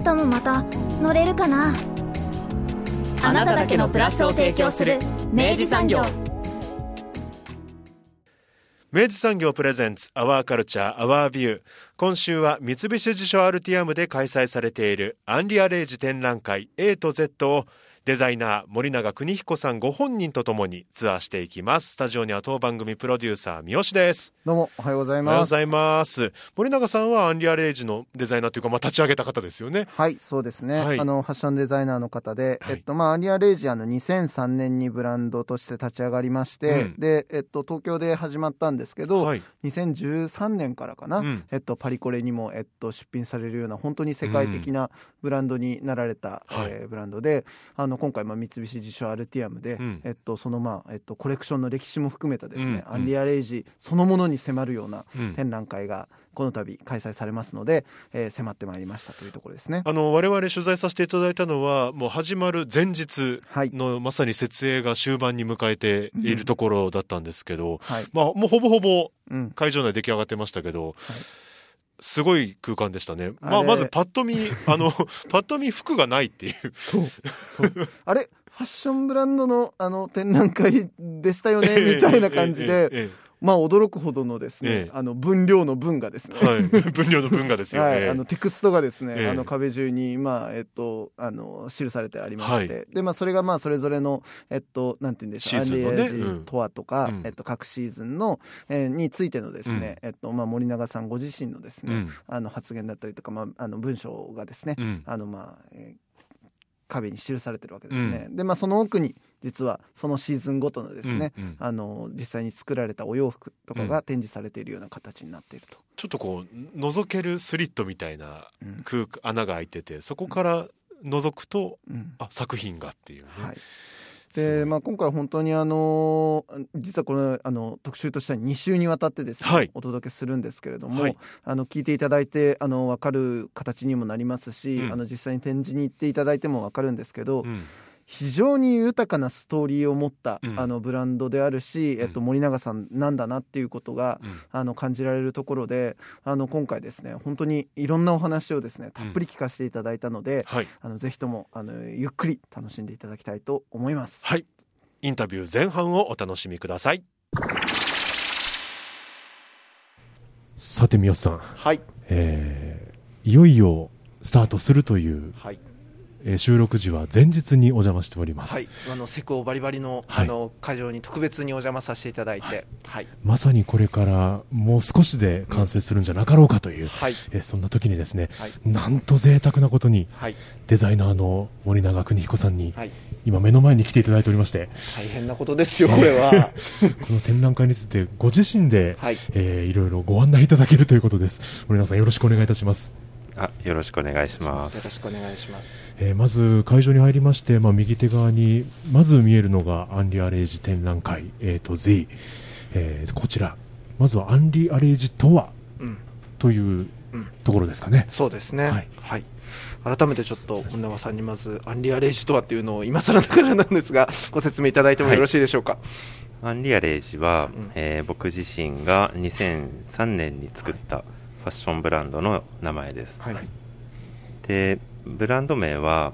明日もまた乗れるかな？あなただけのプラスを提供する明治産業。明治産業プレゼンツアワーカルチャーアワービュー今週は三菱地所アルティアムで開催されているアンリアレイジ展覧会 A と Z をデザイナー森永邦彦さんご本人とともにツアーしていきます。スタジオには当番組プロデューサー三好です。どうもおはようございます。おはようございます。森永さんはアンリアレイジのデザイナーというかまあ立ち上げた方ですよね。はいそうですね、はい。あのファッションデザイナーの方で、はいえっとまあアンリアレイジあの2003年にブランドとして立ち上がりまして、うん。でえっと東京で始まったんですけど、はい。2013年からかな、うん。えっとパリコレにもえっと出品されるような本当に世界的なブランドになられた、はい。えーブランドであの今回まあ三菱地所アルティアムで、うんえっとそのまあえっとコレクションの歴史も含めたですね、うんアンリアレイジそのものに迫るようなうん展覧会がこの度開催されますので、えー迫ってまいりましたというところですね。あの我々取材させていただいたのはもう始まる前日はいのまさに設営が終盤に迎えているところだったんですけど、はい。まあもうほぼほぼうん。会場内出来上がってましたけど、すごい空間でしたね。まあ、まずパッと見、あの、パッと見服がないっていう。そう。そう。あれ？ファッションブランドのあの展覧会でしたよね？みたいな感じで、えまあ驚くほどのですね、ええあの分量の分がですね。えはい。分量の分がですよ はい、ね。あのテクストがですね、ええあの壁中にまあえっとあの記されてありまして、はでまあそれがまあそれぞれのえっとなんて言うんでしょう、シーズンのねアンリエージとはとか、うんえっと各シーズンの、えーについてのですね、えっとまあ森永さんご自身のですね、うん。あの発言だったりとかまああの文章がですね、うん。あのまあ、えー壁に記されてるわけですね。でまあその奥に実はそのシーズンごとのですね、うんうんあの実際に作られたお洋服とかが展示されているような形になっていると。ちょっとこう、覗けるスリットみたいなうん穴が開いてて、そこから覗くと、うんあ、作品がっていうね。はいでまあ、今回本当にあの実はこのあの特集としては2週にわたってですね、はい。お届けするんですけれども、はい。あの聞いていただいてあの分かる形にもなりますし、うん。あの実際に展示に行っていただいても分かるんですけど、うん。非常に豊かなストーリーを持った、うんあのブランドであるし、えっと、うん森永さんなんだなっていうことが、うんあの感じられるところであの今回ですね本当にいろんなお話をですねたっぷり聞かせていただいたので、はい。あのぜひともあのゆっくり楽しんでいただきたいと思います。はい。インタビュー前半をお楽しみください。さて、三好さん。はい、えーいよいよスタートするという、はいえー収録時は前日にお邪魔しております、はい、あのセクオバリバリの,、はい。あの会場に特別にお邪魔させていただいて、はい、まさにこれからもう少しで完成するんじゃなかろうかという、はい、えーそんな時にですね、はい、なんと贅沢なことにはい、デザイナーの森永邦彦さんにはい、今目の前に来ていただいておりまして。大変なことですよ、これは。この展覧会についてご自身で、はい、えーいろいろご案内いただけるということです。森永さんよろしくお願いいたしますあよろしくお願いしまよろす。しくお願いします。えーまず会場に入りまして、まあ、右手側にまず見えるのがアンリアレイジ展覧会、えー、と Z、えーこちらまずはアンリアレイジとはうん、といううんところですかね、そうですね。はいはい。改めてちょっと本永さんにまずアンリアレイジとはっていうのを今更ながらなんですが ご説明いただいてもよろしいでしょうか？アンリアレイジは、うんえー僕自身が2003年に作ったファッションブランドの名前です。はい、でブランド名は、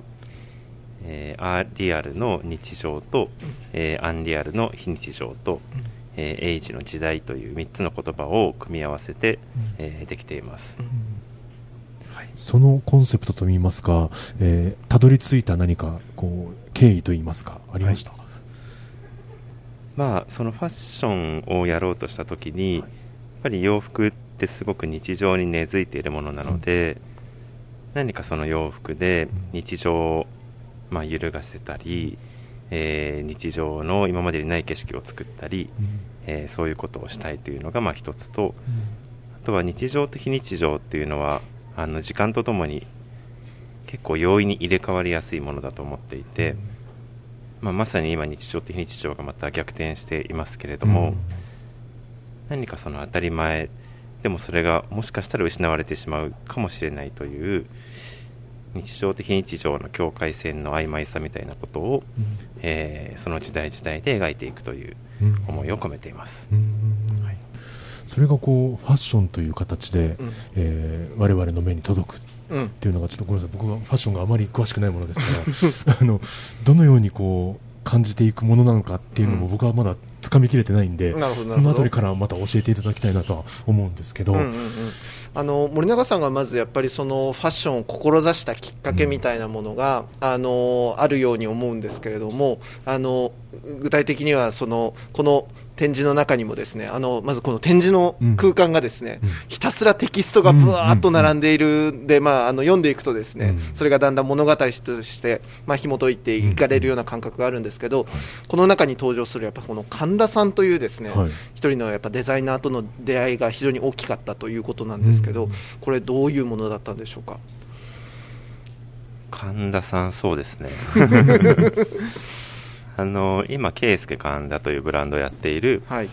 えーアーリアルの日常と、えーアンリアルの非日常と、えーエイジの時代という3つの言葉を組み合わせて、えーできています。そのコンセプトといいますか、えーたどり着いた何かこう経緯といいますかありました、まあそのファッションをやろうとした時に、やっぱり洋服ってすごく日常に根付いているものなので、何かその洋服で日常を、まあ、揺るがせたり、えー日常の今までにない景色を作ったり、えーそういうことをしたいというのがまあ一つとあとは日常と非日常っていうのはあの時間とともに結構容易に入れ替わりやすいものだと思っていて、まあ、まさに今日常と非日常がまた逆転していますけれども、何かその当たり前でもそれがもしかしたら失われてしまうかもしれないという日常的非日常の境界線の曖昧さみたいなことを、えーその時代時代で描いていくという思いを込めています。はい。それがこうファッションという形で、うん。えー我々の目に届くっうんていうのがちょっとごめんなさい。僕はファッションがあまり詳しくないものですからあのどのようにこう感じていくものなのかっていうのもうん。僕はまだつかみきれてないんで、そのあたりからまた教えていただきたいなとは思うんですけど、うんうんうん。あの森永さんがまずやっぱりそのファッションを志したきっかけみたいなものが、あのあるように思うんですけれどもあの具体的にはそのこの展示の中にもですねあのまずこの展示の空間がですね、うん。ひたすらテキストがぶわーっと並んでいるんで、まあ、あの読んでいくとですね、うん。それがだんだん物語として、まあ、紐解いていかれるような感覚があるんですけど、この中に登場するやっぱこの神田さんというですね、はい。一人のやっぱデザイナーとの出会いが非常に大きかったということなんですけど、うん。これどういうものだったんでしょうか？神田さんそうですね あの今圭介神田というブランドをやっている、はい。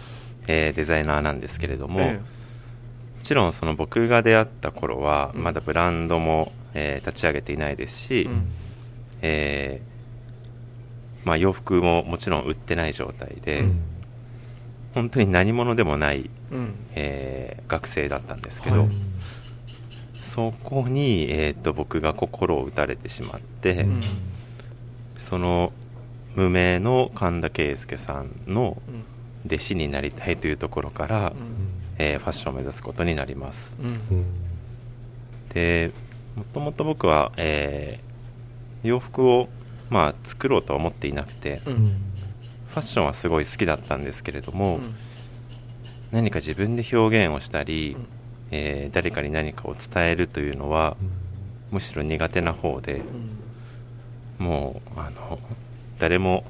えーデザイナーなんですけれども、え。もちろんその僕が出会った頃はうん。まだブランドも、えー立ち上げていないですし、うん。えーまあ、洋服ももちろん売ってない状態で、うん。本当に何者でもない、うん。えー学生だったんですけど、はい。そこに、えー、と僕が心を打たれてしまって、うん。その無名の神田圭介さんのうん。弟子になりたいというところから、うん。えーファッションを目指すことになります。うん。うんでもともと僕は、えー洋服を、まあ、作ろうとは思っていなくて、ううん。んファッションはすごい好きだったんですけれども、うん。何か自分で表現をしたり、うん。えー誰かに何かを伝えるというのは、むしろ苦手な方でうん。もうあの誰も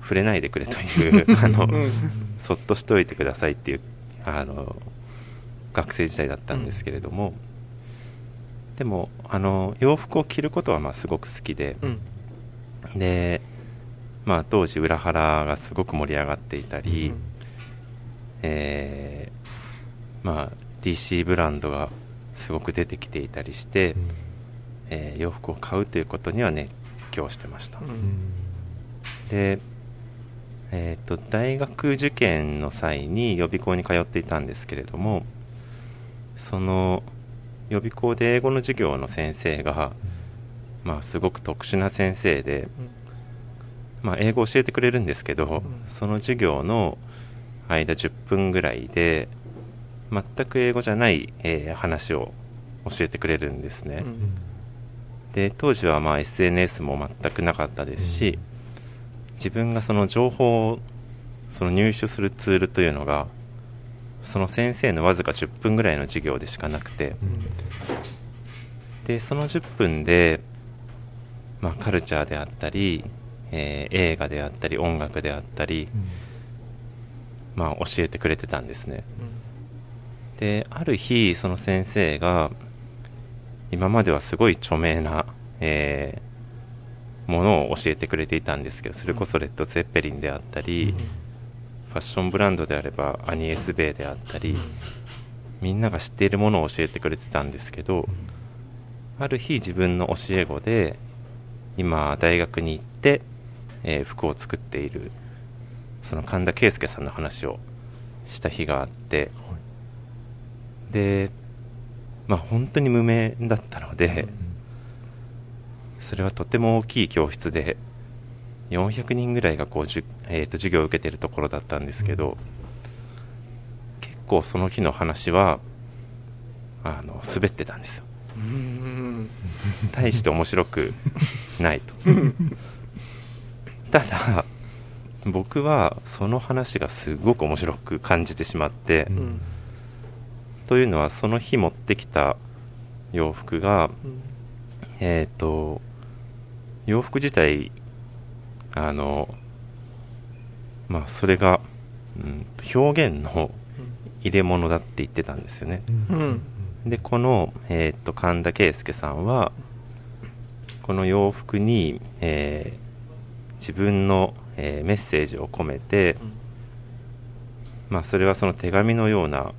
触れないでくれという あの、うん。そっとしておいてくださいっていうあの学生時代だったんですけれども、でもあの洋服を着ることはまあすごく好きで、うん。で、まあ、当時裏腹がすごく盛り上がっていたり、うん。えーまあ、DC ブランドがすごく出てきていたりして、えー洋服を買うということには熱狂してました、うんで、えー、と大学受験の際に予備校に通っていたんですけれどもその予備校で英語の授業の先生が、まあ、すごく特殊な先生で、まあ、英語を教えてくれるんですけど、ん。その授業の間10分ぐらいで全く英語じゃない、えー話を教えてくれるんですね、うん。で当時はまあ SNS も全くなかったですし、自分がその情報をその入手するツールというのがその先生のわずか10分ぐらいの授業でしかなくて、でその10分で、まあ、カルチャーであったり、えー映画であったり音楽であったり、まあ、教えてくれてたんですね。である日その先生が今まではすごい著名な、えーものを教えてくれていたんですけどそれこそレッド・ゼッペリンであったり、ファッションブランドであればアニエス・ベイであったり、みんなが知っているものを教えてくれてたんですけど、ある日自分の教え子で今大学に行って、えー服を作っているその神田圭介さんの話をした日があって、でまあ本当に無名だったので、それはとても大きい教室で400人ぐらいがこうじゅ、えーと授業を受けているところだったんですけど、結構その日の話はあの滑ってたんですよ。うん。大して面白くないと。ただ僕はその話がすごく面白く感じてしまって、うん。というのはその日持ってきた洋服がうん。えっ、と洋服自体あのまあそれが、うん、表現の入れ物だって言ってたんですよね。うん。でこの、えー、と神田圭介さんはこの洋服に、えー自分の、えーメッセージを込めて、まあ、それはその手紙のような、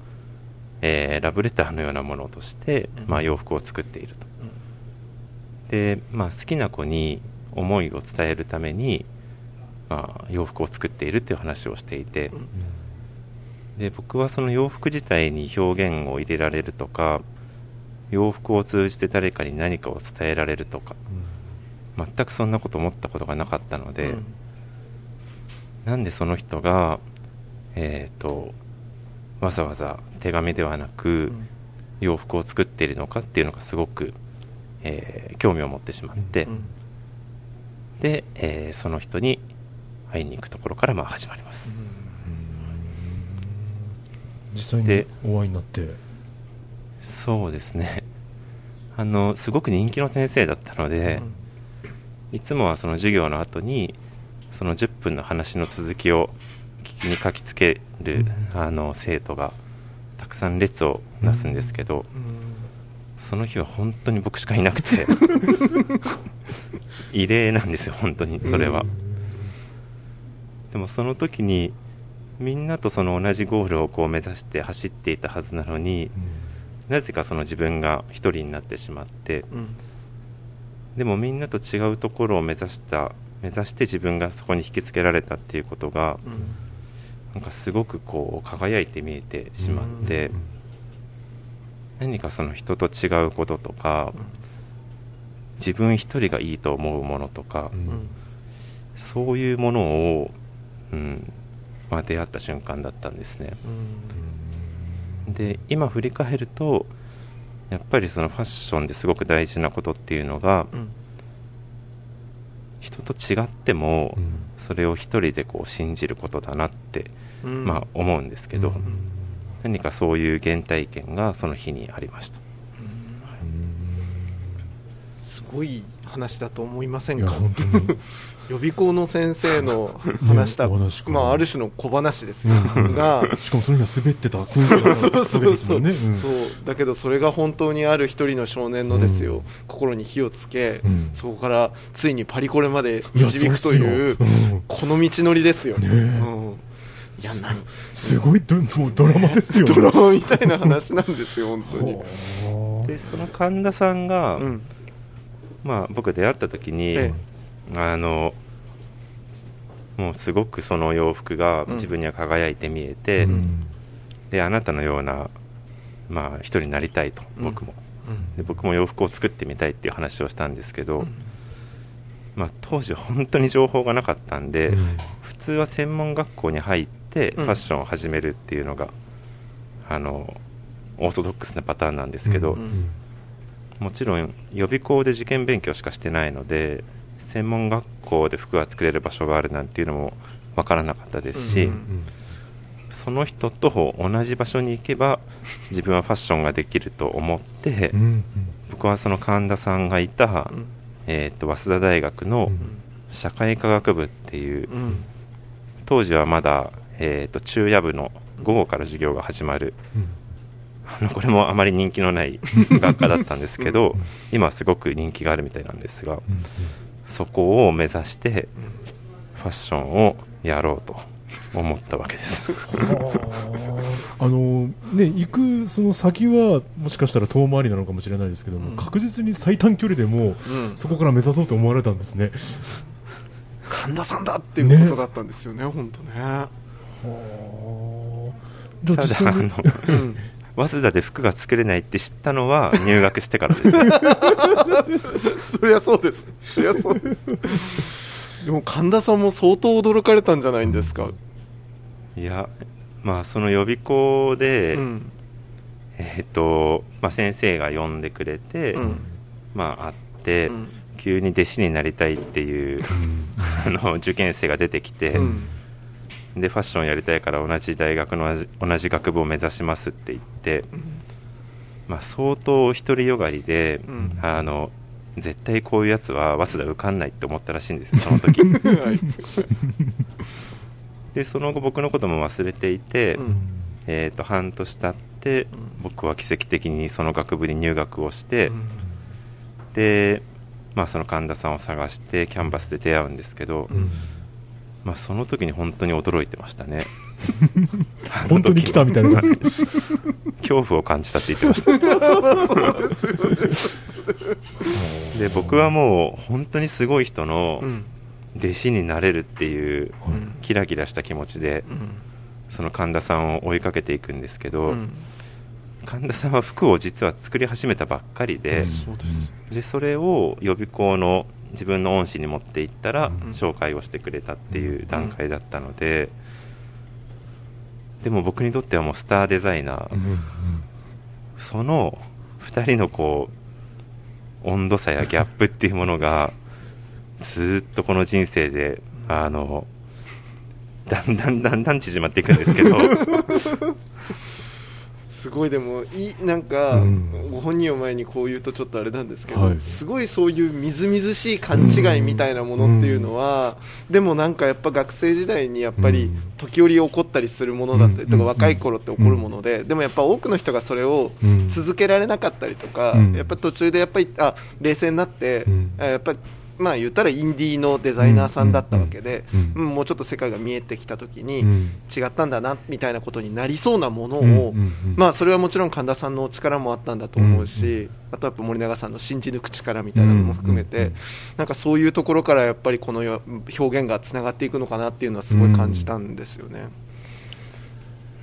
えーラブレターのようなものとして、まあ、洋服を作っていると。で、まあ、好きな子に思いを伝えるために、まあ、洋服を作っているっていう話をしていて、で僕はその洋服自体に表現を入れられるとか洋服を通じて誰かに何かを伝えられるとか全くそんなこと思ったことがなかったので、なんでその人が、えー、とわざわざ手紙ではなく洋服を作っているのかっていうのがすごく、えー興味を持ってしまって、で、えーその人に会いに行くところからまあ始まります。実際にでお会いになって。そうですね。あのすごく人気の先生だったので、いつもはその授業の後にその10分の話の続きを聞きに書きつける、あの生徒がたくさん列をなすんですけど、その日は本当に僕しかいなくて 異例なんですよ本当にそれは、でもその時にみんなとその同じゴールをこう目指して走っていたはずなのに、なぜかその自分が一人になってしまって、でもみんなと違うところを目指した目指して自分がそこに引きつけられたっていうことが、なんかすごくこう輝いて見えてしまって、何かその人と違うこととか、自分一人がいいと思うものとか、そういうものを、うんまあ、出会った瞬間だったんですね。で今振り返るとやっぱりそのファッションですごく大事なことっていうのが、人と違っても、それを一人でこう信じることだなって、まあ、思うんですけど、何かそういう原体験がその日にありました。すごい話だと思いませんか？予備校の先生の話した、ねまあ、ある種の小話ですよ。がしかもその日は滑ってた雰囲気だったわけですもんね。うん。そう。だけどそれが本当にある一人の少年のですよ、心に火をつけ、うん。そこからついにパリコレまで導くというそうっすよ。うん。この道のりですよ、ねえうん、い。や何すごいドもうドラマですよね。ドラマみたいな話なんですよ本当に、でその神田さんが、うん。まあ、僕出会った時に、えあのもうすごくその洋服がうん。自分には輝いて見えて、うん。であなたのような、まあ、人になりたいとうん。僕も、で僕も洋服を作ってみたいっていう話をしたんですけど、まあ、当時は本当に情報がなかったんで、うん。普通は専門学校に入ってフうん。ァッションを始めるっていうのが、あのオーソドックスなパターンなんですけど、うんもちろん予備校で受験勉強しかしてないので専門学校で服が作れる場所があるなんていうのも分からなかったですし、うんうんその人と同じ場所に行けば自分はファッションができると思って、うん僕はその神田さんがいた、うん。えー、と早稲田大学の社会科学部っていう、うん。当時はまだ、えー、と中夜部の午後から授業が始まる。うん。これもあまり人気のない 学科だったんですけど、今はすごく人気があるみたいなんですが、うん。そこを目指してファッションをやろうと思ったわけです。あのね行くその先はもしかしたら遠回りなのかもしれないですけども、うん。確実に最短距離でもうん。そこから目指そうと思われたんですね。神田さんだっていうことだったんですよね本当ねじゃあた実際にだあのうん。早稲田で服が作れないって知ったのは入学してからです。そりゃそうです。そりゃそうです。でも神田さんも相当驚かれたんじゃないんですか？いやまあその予備校で、うん。えっ、と、まあ、先生が呼んでくれて、うん。まあ会って、うん。急に弟子になりたいっていうあの受験生が出てきて、うんでファッションやりたいから同じ大学の同じ学部を目指しますって言って、まあ、相当独りよがりで、うん。あの絶対こういうやつは早稲田受かんないって思ったらしいんですよその時。はい。でその後僕のことも忘れていて、うん。えー、と半年経って僕は奇跡的にその学部に入学をして、でまあ、その神田さんを探してキャンバスで出会うんですけど、うんまあ、その時に本当に驚いてましたね。本当に来たみたいな。感じ恐怖を感じたって言ってました。で僕はもう本当にすごい人のうん。弟子になれるっていううん。キラキラした気持ちでうん。その神田さんを追いかけていくんですけど、うん。神田さんは服を実は作り始めたばっかりで,、でそれを予備校の自分の恩師に持っていったら、ん。紹介をしてくれたっていう段階だったので、でも僕にとってはもうスターデザイナー、その2人のこう温度差やギャップっていうものがずーっとこの人生であのだんだんだんだん縮まっていくんですけどすごいでもいいなんか、うん。ご本人を前にこう言うとちょっとあれなんですけど、はい。すごいそういうみずみずしい勘違いみたいなものっていうのは、でもなんかやっぱ学生時代にやっぱりうん。時折起こったりするものだったりとか、うん若い頃って起こるもので、でもやっぱ多くの人がそれをうん。続けられなかったりとか、うん。やっぱ途中でやっぱりあ冷静になって、やっぱまあ言ったらインディーのデザイナーさんだったわけで、もうちょっと世界が見えてきた時に、うん。違ったんだなみたいなことになりそうなものを、まあそれはもちろん神田さんの力もあったんだと思うし、あとやっぱ森永さんの信じ抜く力みたいなのも含めて、なんかそういうところからやっぱりこのよ表現がつながっていくのかなっていうのはすごい感じたんですよね。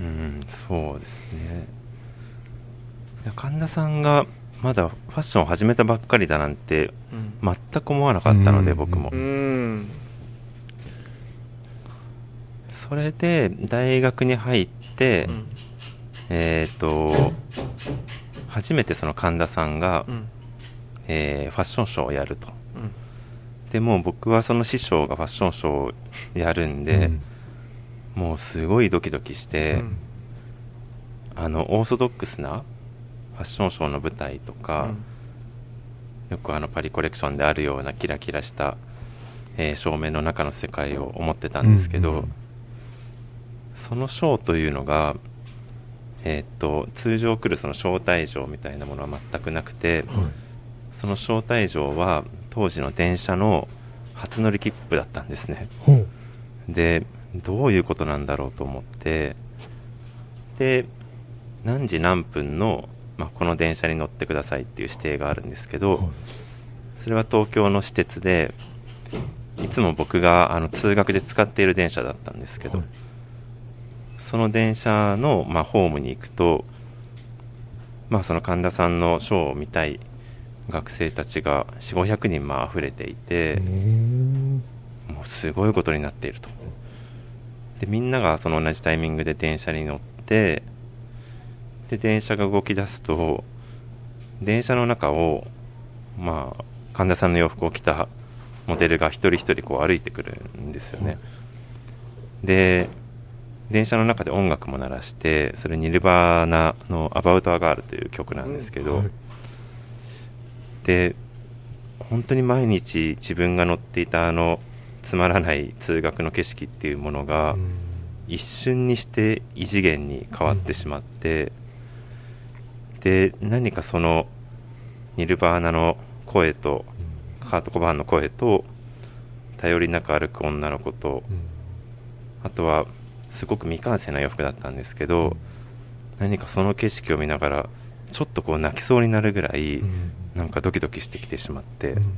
うんそうですね。神田さんがまだファッションを始めたばっかりだなんて全く思わなかったので、うん。僕も、うん。それで大学に入って、うん。えっ、と初めてその神田さんが、うん。えーファッションショーをやると。うん。でもう僕はその師匠がファッションショーをやるんで、もうすごいドキドキして、うん。あのオーソドックスなファッションショーの舞台とか、よくあのパリコレクションであるようなキラキラした、えー照明の中の世界を思ってたんですけど、うん。うんそのショーというのが、えーっと通常来るその招待状みたいなものは全くなくて、はい。その招待状は当時の電車の初乗り切符だったんですね。でどういうことなんだろうと思ってで何時何分の、まあ、この電車に乗ってくださいっていう指定があるんですけど、はい。それは東京の私鉄でいつも僕があの通学で使っている電車だったんですけど、はい。その電車の、まあ、ホームに行くと、まあ、その神田さんのショーを見たい学生たちが4 5 0 0人まあ溢れていて、もうすごいことになっていると。でみんながその同じタイミングで電車に乗ってで電車が動き出すと電車の中をまあ神田さんの洋服を着たモデルが一人一人こう歩いてくるんですよね、で電車の中で音楽も鳴らしてそれニルバーナの「アバウト・ア・ガール」という曲なんですけど、はい。で本当に毎日自分が乗っていたあのつまらない通学の景色っていうものがうん。一瞬にして異次元に変わってしまって、で何かそのニルバーナの声とカート・コバーンの声と頼りなく歩く女の子とうん。あとはすごく未完成な洋服だったんですけど何かその景色を見ながらちょっとこう泣きそうになるぐらいうん。なんかドキドキしてきてしまってうん。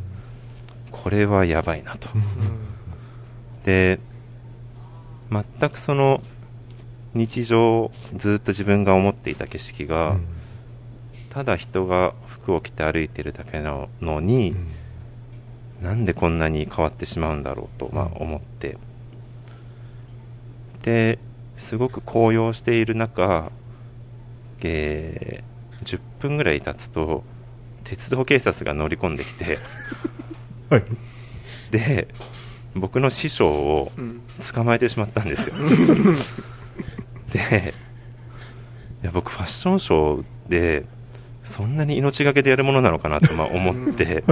これはやばいなと。うん。で全くその日常ずっと自分が思っていた景色がただ人が服を着て歩いてるだけなのになんでこんなに変わってしまうんだろうとまあ思って。ですごく高揚している中、えー10分ぐらい経つと鉄道警察が乗り込んできて はい。で僕の師匠をうん。捕まえてしまったんですよ。でいや僕ファッションショーでそんなに命がけでやるものなのかなとまあ思って。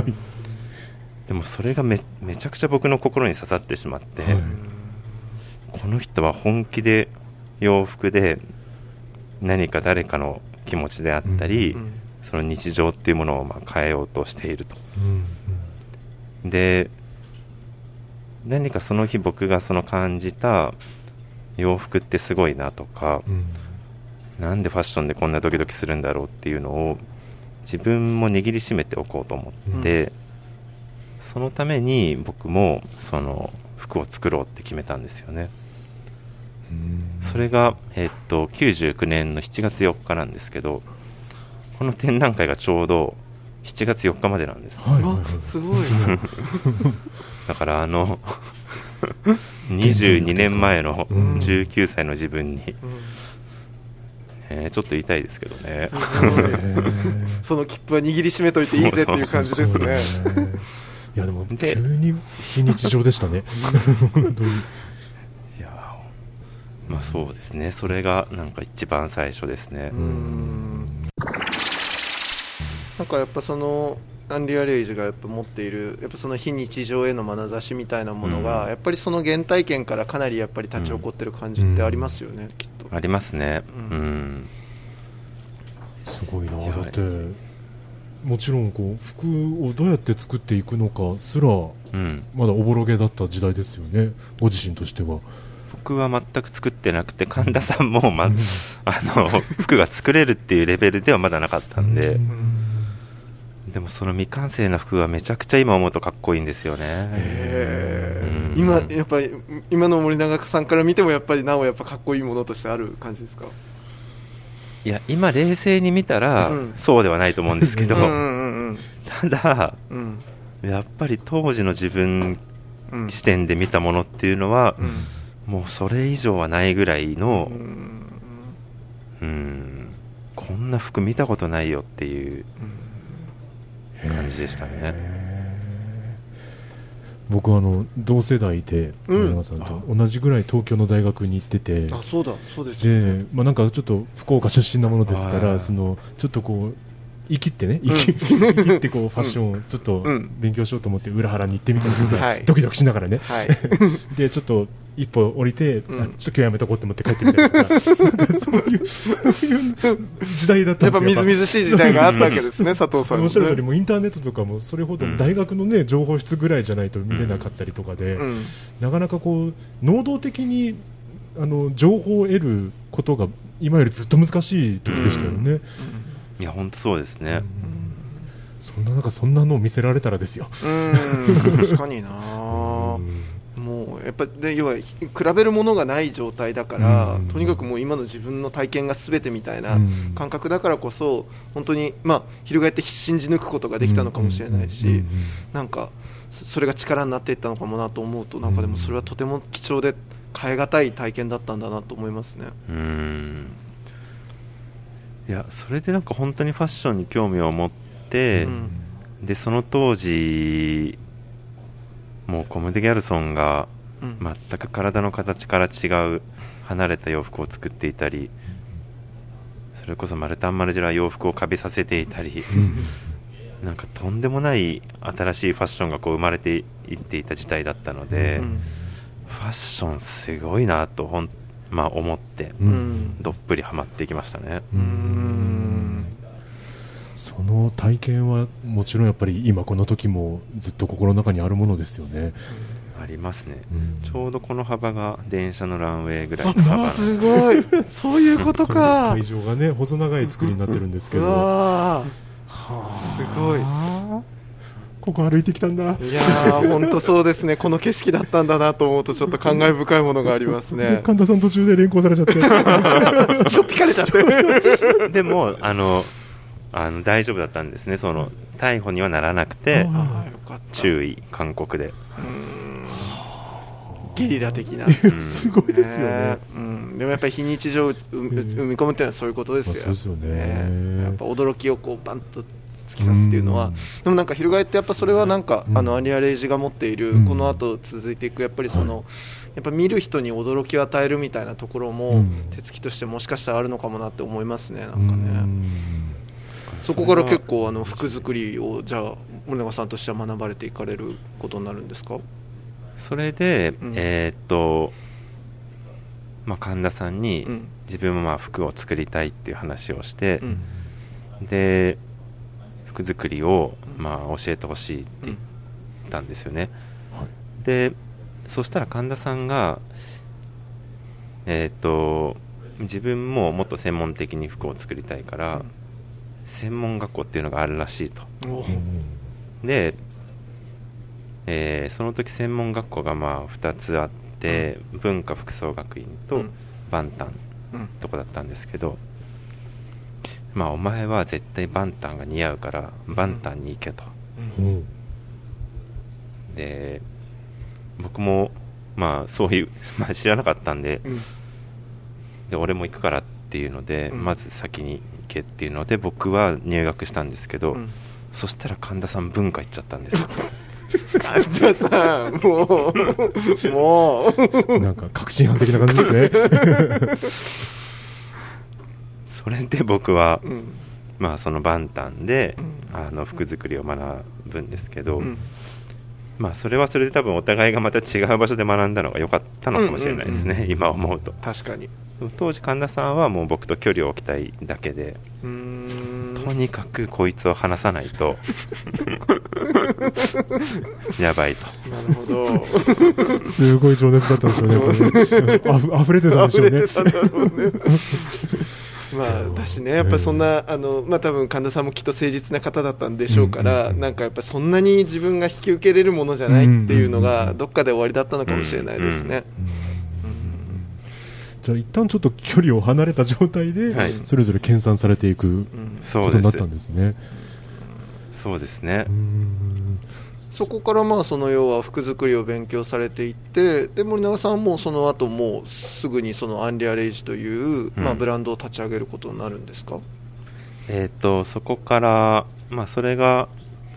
でもそれがめめちゃくちゃ僕の心に刺さってしまって、はい。この人は本気で洋服で何か誰かの気持ちであったり、うん。その日常っていうものをまあ変えようとしていると。うん。で何かその日僕がその感じた洋服ってすごいなとか、うんなんでファッションでこんなドキドキするんだろうっていうのを自分も握りしめておこうと思って、そのために僕もその服を作ろうって決めたんですよね。うん。それが、えっと99年の7月4日なんですけどこの展覧会がちょうど7月4日までなんです。はい。はいはいわすごい。だからあの 22年前のうん。19歳の自分に、うんえーちょっと言いたいですけどね。その切符は握りしめといていいぜっていう感じですね。いやでもで急に非日常でしたね。本当にいやーまあそうですね。それがなんか一番最初ですね、うん。なんかやっぱそのアンリア・レイジがやっぱ持っているやっぱその非日常への眼差しみたいなものが、うん。やっぱりその原体験からかなりやっぱり立ち起こってる感じってありますよね、きっとありますね。ううん。ん、すごいな。だってもちろんこう服をどうやって作っていくのかすらうん。まだおぼろげだった時代ですよね。ご自身としては。僕は全く作ってなくて神田さんも、ま、あの服が作れるっていうレベルではまだなかったんで、でもその未完成な服はめちゃくちゃ今思うとかっこいいんですよね今やっぱり今の森永さんから見てもやっぱりなおやっぱかっこいいものとしてある感じですか？いや今冷静に見たら、うん。そうではないと思うんですけど、ただうん。やっぱり当時の自分うん。視点で見たものっていうのは、うん。もうそれ以上はないぐらいのうん。うんこんな服見たことないよっていう感じでしたね僕はあの同世代でうん。さんと同じぐらい東京の大学に行ってて、あそうだそうですよね。で、まあ、なんかちょっと福岡出身なものですかはい。らそのちょっとこう生きってね生き, 生きってこうファッションをちょっとうん勉強しようと思って裏原に行ってみたりとか、はい。ドキドキしながらね。はい。でちょっと一歩降りて、うん。あちょっと今日やめとこうと思って帰ってみたりと かそういうそういう時代だったやっぱんですよみずみずしい時代があったわけですね佐藤さんおっしゃる通りもインターネットとかもそれほどうん。大学のね情報室ぐらいじゃないと見れなかったりとかで、うん。なかなかこう能動的にあの情報を得ることが今よりずっと難しい時でしたよね、いや本当そうですね、そんな中そんなのを見せられたらですよ、うん確かにな。うん。もうやっぱで要はひ比べるものがない状態だから、うん。とにかくもう今の自分の体験が全てみたいなうん。感覚だからこそ本当にまあ翻って信じ抜くことができたのかもしれないし、うんうんうんなんかそそれが力になっていったのかもなと思うとなんかでもそれはとても貴重で変え難い体験だったんだなと思いますね。うんいやそれでなんか本当にファッションに興味を持って、うん。でその当時もうコム・デ・ギャルソンがうん。全く体の形から違う離れた洋服を作っていたりそれこそマルタン・マルジェラは洋服をカビさせていたりなんかとんでもない新しいファッションがこう生まれていっていた時代だったので、うん。ファッションすごいなとほん、まあ、思ってううん。んどっぷりハマっていきましたね。うーん。その体験はもちろんやっぱり今この時もずっと心の中にあるものですよね、ありますね、うん。ちょうどこの幅が電車のランウェイぐらい。のすごい。そういうことか。会場がね細長い作りになってるんですけうどわすごいここ歩いてきたんだ。ーいやー本当そうですね。この景色だったんだなと思うとちょっと感慨深いものがありますでね神田さん途中で連行されちゃって。ちょっぴかれちゃって。でもあのあの大丈夫だったんですね。その逮捕にはならなくて注意勧告で、ゲリラ的な。うん。すごいですよね。ね。うん、でもやっぱり非日常を生み込むっていうのはそういうことですよ,、まあそうですよね。やっぱ驚きをこうバンと突き刺すっていうのは、うん。でもなんか翻ってやっぱそれはなんか、うん。あのアリア・レイジが持っている、うん。この後続いていくやっぱりその、はやっぱ見る人に驚きを与えるみたいなところも、うん。手つきとしてもしかしたらあるのかもなって思いますねなんかうね、ん。そこから結構あの服作りをじゃあ森永さんとしては学ばれていかれることになるんですか？それで、うん。えーっと、まあ、神田さんに、うん。自分もまあ服を作りたいっていう話をしてう、ん。で服作りをまあ教えてほしいってうんたんですよね、でそしたら神田さんがえっ、と自分ももっと専門的に服を作りたいから、専門学校っていうのがあるらしいと。で、えーその時専門学校がまあ2つあって、文化服装学院とうん。バンタンうん。とこだったんですけど、まあお前は絶対バンタンが似合うからバンタンに行けと、うん。で僕もまあそういう、まあ、知らなかったんでうん。で俺も行くからっていうので、うん。まず先に行けっていうので僕は入学したんですけど、うん。そしたら神田さん文化行っちゃったんですよ。神田さんもうもう。なんか確信犯的な感じですね それで僕は、うん。まあそのバンタンで、うん。あの服作りを学ぶんですけど、うん。まあそれはそれで多分お互いがまた違う場所で学んだのが良かったのかもしれないですね、うん。うんうん今思うと。確かに。当時神田さんはもう僕と距離を置きたいだけで、とにかくこいつを離さないと やばいと。なるほど。すごい情熱だったんでしょうね あふ溢れてたんでしょうねまあだしね。やっぱそんなあのまあ多分神田さんもきっと誠実な方だったんでしょうから、うんなんかやっぱそんなに自分が引き受けれるものじゃないっていうのがどっかで終わりだったのかもしれないですね、じゃあ一旦ちょっと距離を離れた状態で、はい。それぞれ研鑽されていくことになったんですね。そうです。ねそこからまあその要は服作りを勉強されていってで森永さんはもうその後もうすぐにそのアンリアレイジという、まあ、うんブランドを立ち上げることになるんですか、えっ、とそこからまあそれが、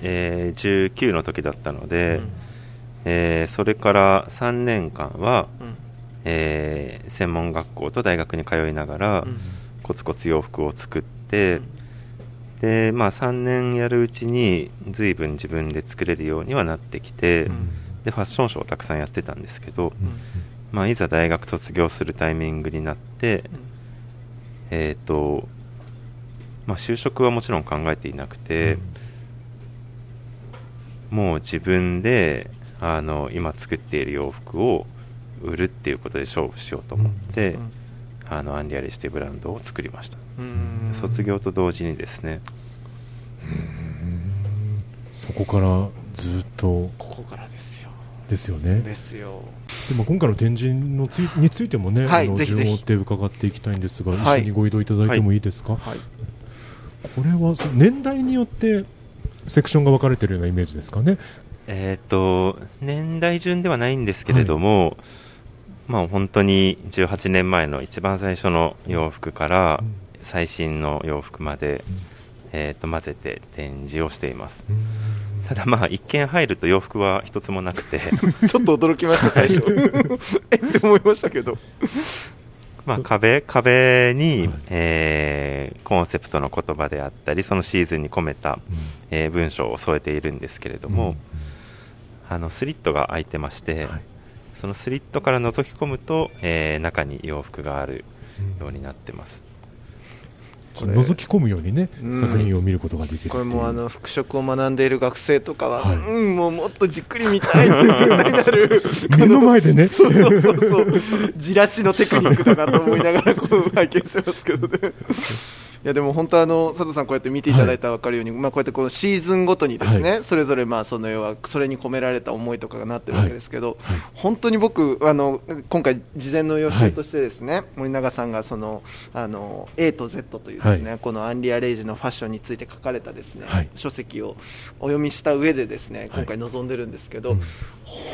えー19の時だったので、えーそれから3年間は、うん。えー専門学校と大学に通いながら、うん。コツコツ洋服を作って、でまあ3年やるうちに随分自分で作れるようにはなってきて、うん。でファッションショーをたくさんやってたんですけど、うん。まあ、いざ大学卒業するタイミングになって、えっ、とまあ就職はもちろん考えていなくて、もう自分であの今作っている洋服を売るっていうことで勝負しようと思って、うん。あのアンリアレシティブランドを作りました、うん卒業と同時にですね。そこからずっと。ここからですよ。ですよね。ですよ。でも今回の展示のついについてもね、はいあの順を追って伺っていきたいんですが、はい。一緒にご移動いただいてもいいですか？はい。これはそ年代によってセクションが分かれてるようなイメージですかね？えっ、と年代順ではないんですけれども、まあ本当に18年前の一番最初の洋服からうん最新の洋服まで、うんえー、と混ぜて展示をしています。うん。ただまあ一見入ると洋服は一つもなくて。ちょっと驚きました最初。えって思いましたけど。まあ壁壁に、はい。えーコンセプトの言葉であったりそのシーズンに込めた、うん。えー文章を添えているんですけれども、あのスリットが開いてまして、はい。そのスリットから覗き込むと、えー中に洋服があるうんようになってます覗き込むようにね、うん。作品を見ることができるこれもあの服飾を学んでいる学生とかは、はい。うんもうもっとじっくり見たいって絶対なる。目の前でね。そうそうそうそう。じらしのテクニックだなと思いながらこう拝見してますけどねいやでも本当あの佐藤さんこうやって見ていただいたら分かるように、まあこうやってこのシーズンごとにですね、はそれぞれまあその要はそれに込められた思いとかがなってるわけですけど、はい。本当に僕あの今回事前の予習としてですね、森永さんがそのあの A と Z というですね、はこのアンリア・レイジのファッションについて書かれたですね、はい。書籍をお読みした上でですねはい。今回臨んでるんですけど、うん。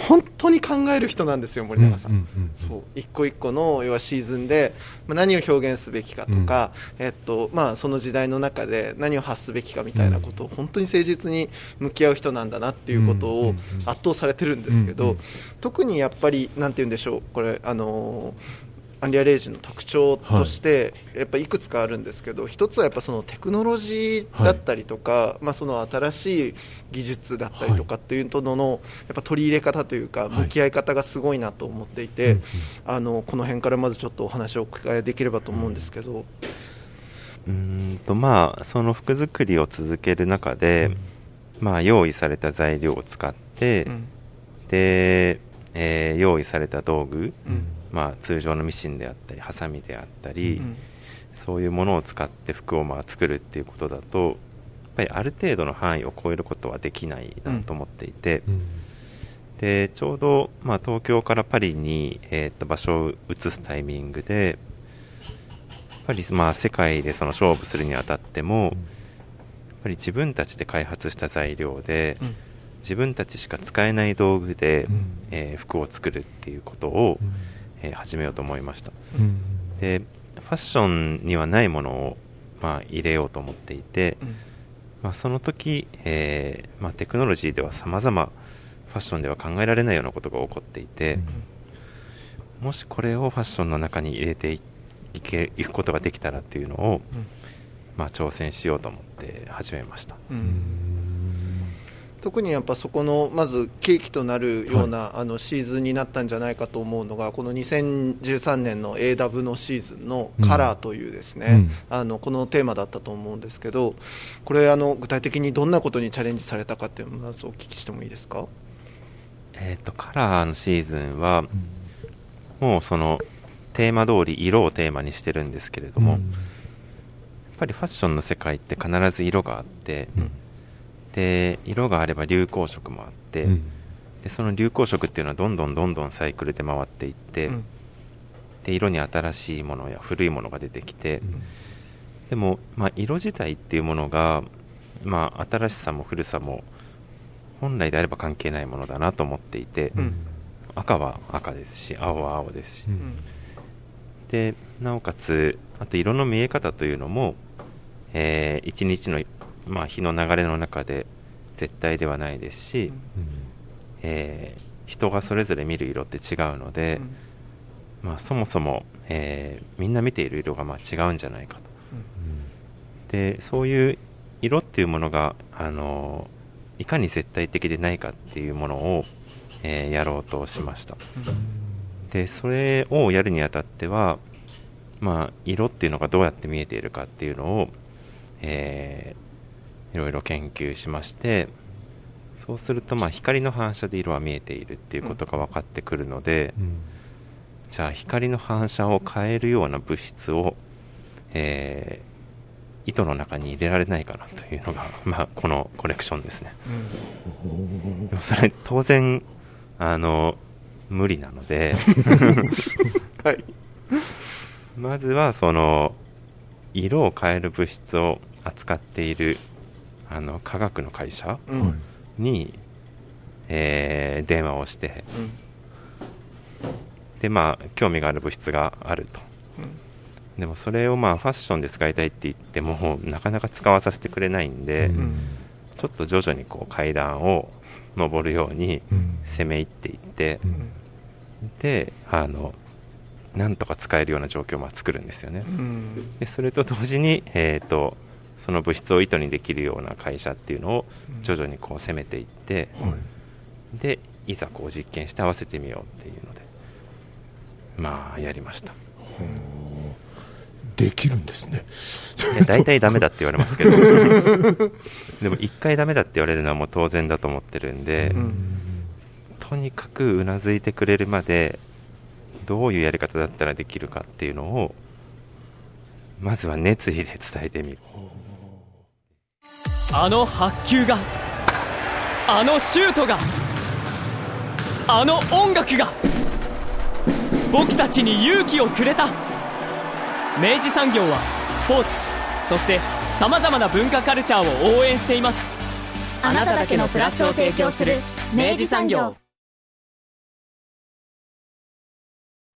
本当に考える人なんですよ森永さん。うんうんうんそう。一個一個の要はシーズンで、まあ、何を表現すべきかとか、えっとまあ、その時代の中で何を発すべきかみたいなことを本当に誠実に向き合う人なんだなっていうことを圧倒されてるんですけど、特にやっぱりなんて言うんでしょうこれあのーアンリア・レイジの特徴として、やっぱいくつかあるんですけど一つはやっぱそのテクノロジーだったりとか、まあ、その新しい技術だったりとかっていうののやっぱ取り入れ方というかはい。向き合い方がすごいなと思っていて、あのこの辺からまずちょっとお話をお伺いできればと思うんですけど、うーんとまあその服作りを続ける中で、まあ、用意された材料を使って、で、えー用意された道具、うん。まあ、通常のミシンであったりハサミであったり、うん。そういうものを使って服をまあ作るっていうことだとやっぱりある程度の範囲を超えることはできないなと思っていて、でちょうど、まあ、東京からパリに、えーと場所を移すタイミングでぱり、まあ、世界でその勝負するにあたっても、やっぱり自分たちで開発した材料で、うん。自分たちしか使えない道具で、うん。えー服を作るっていうことを、えー始めようと思いました。うん。でファッションにはないものを、まあ、入れようと思っていて、うん。まあ、その時、えーまあ、テクノロジーでは様々ファッションでは考えられないようなことが起こっていて、もしこれをファッションの中に入れていいけいくことができたらっていうのを、まあ、挑戦しようと思って始めました。うん。特にやっぱそこのまず契機となるような、あのシーズンになったんじゃないかと思うのがこの2013年の AW のシーズンのカラーというですね、うん。あのこのテーマだったと思うんですけどこれあの具体的にどんなことにチャレンジされたかっていうのをまずお聞きしてもいいですか？えっ、とカラーのシーズンは、もうそのテーマ通り色をテーマにしてるんですけれども、やっぱりファッションの世界って必ず色があって、で色があれば流行色もあって、でその流行色っていうのはどんどんどんどんサイクルで回っていって、うん。で色に新しいものや古いものが出てきて、でも、まあ、色自体っていうものが、まあ、新しさも古さも本来であれば関係ないものだなと思っていて、うん。赤は赤ですし青は青ですし、うんでなおかつあと色の見え方というのも、えー一日の、まあ、日の流れの中で絶対ではないですし、えー人がそれぞれ見る色って違うので、まあ、そもそも、えーみんな見ている色がまあ違うんじゃないかと、でそういう色っていうものが、あのいかに絶対的でないかっていうものを、えーやろうとしました、でそれをやるにあたっては、まあ、色っていうのがどうやって見えているかっていうのを、えーいろいろ研究しましてそうすると、まあ、光の反射で色は見えているっていうことが分かってくるので、じゃあ光の反射を変えるような物質を、えー糸の中に入れられないかなというのが、まあ、このコレクションですね。でもそれ当然あの無理なので、はい。まずはその色を変える物質を扱っているあの科学の会社うん。に、えー電話をして。うん。でまあ興味がある物質があると、でもそれをまあファッションで使いたいって言ってもなかなか使わさせてくれないんで、ちょっと徐々にこう階段を上るように攻め入っていって、であのなんとか使えるような状況をまあ作るんですよね。うん。でそれと同時に、えー、とその物質を糸にできるような会社っていうのを徐々にこう攻めていって、でいざこう実験して合わせてみようっていうのでまあやりました。できるんですね。大体ダメだって言われますけど。でも一回ダメだって言われるのはもう当然だと思ってるんで、とにかくうなずいてくれるまでどういうやり方だったらできるかっていうのをまずは熱意で伝えてみる。あの発球があのシュートがあの音楽が僕たちに勇気をくれた。明治産業はスポーツそしてさまざまな文化カルチャーを応援しています。あなただけのプラスを提供する明治産業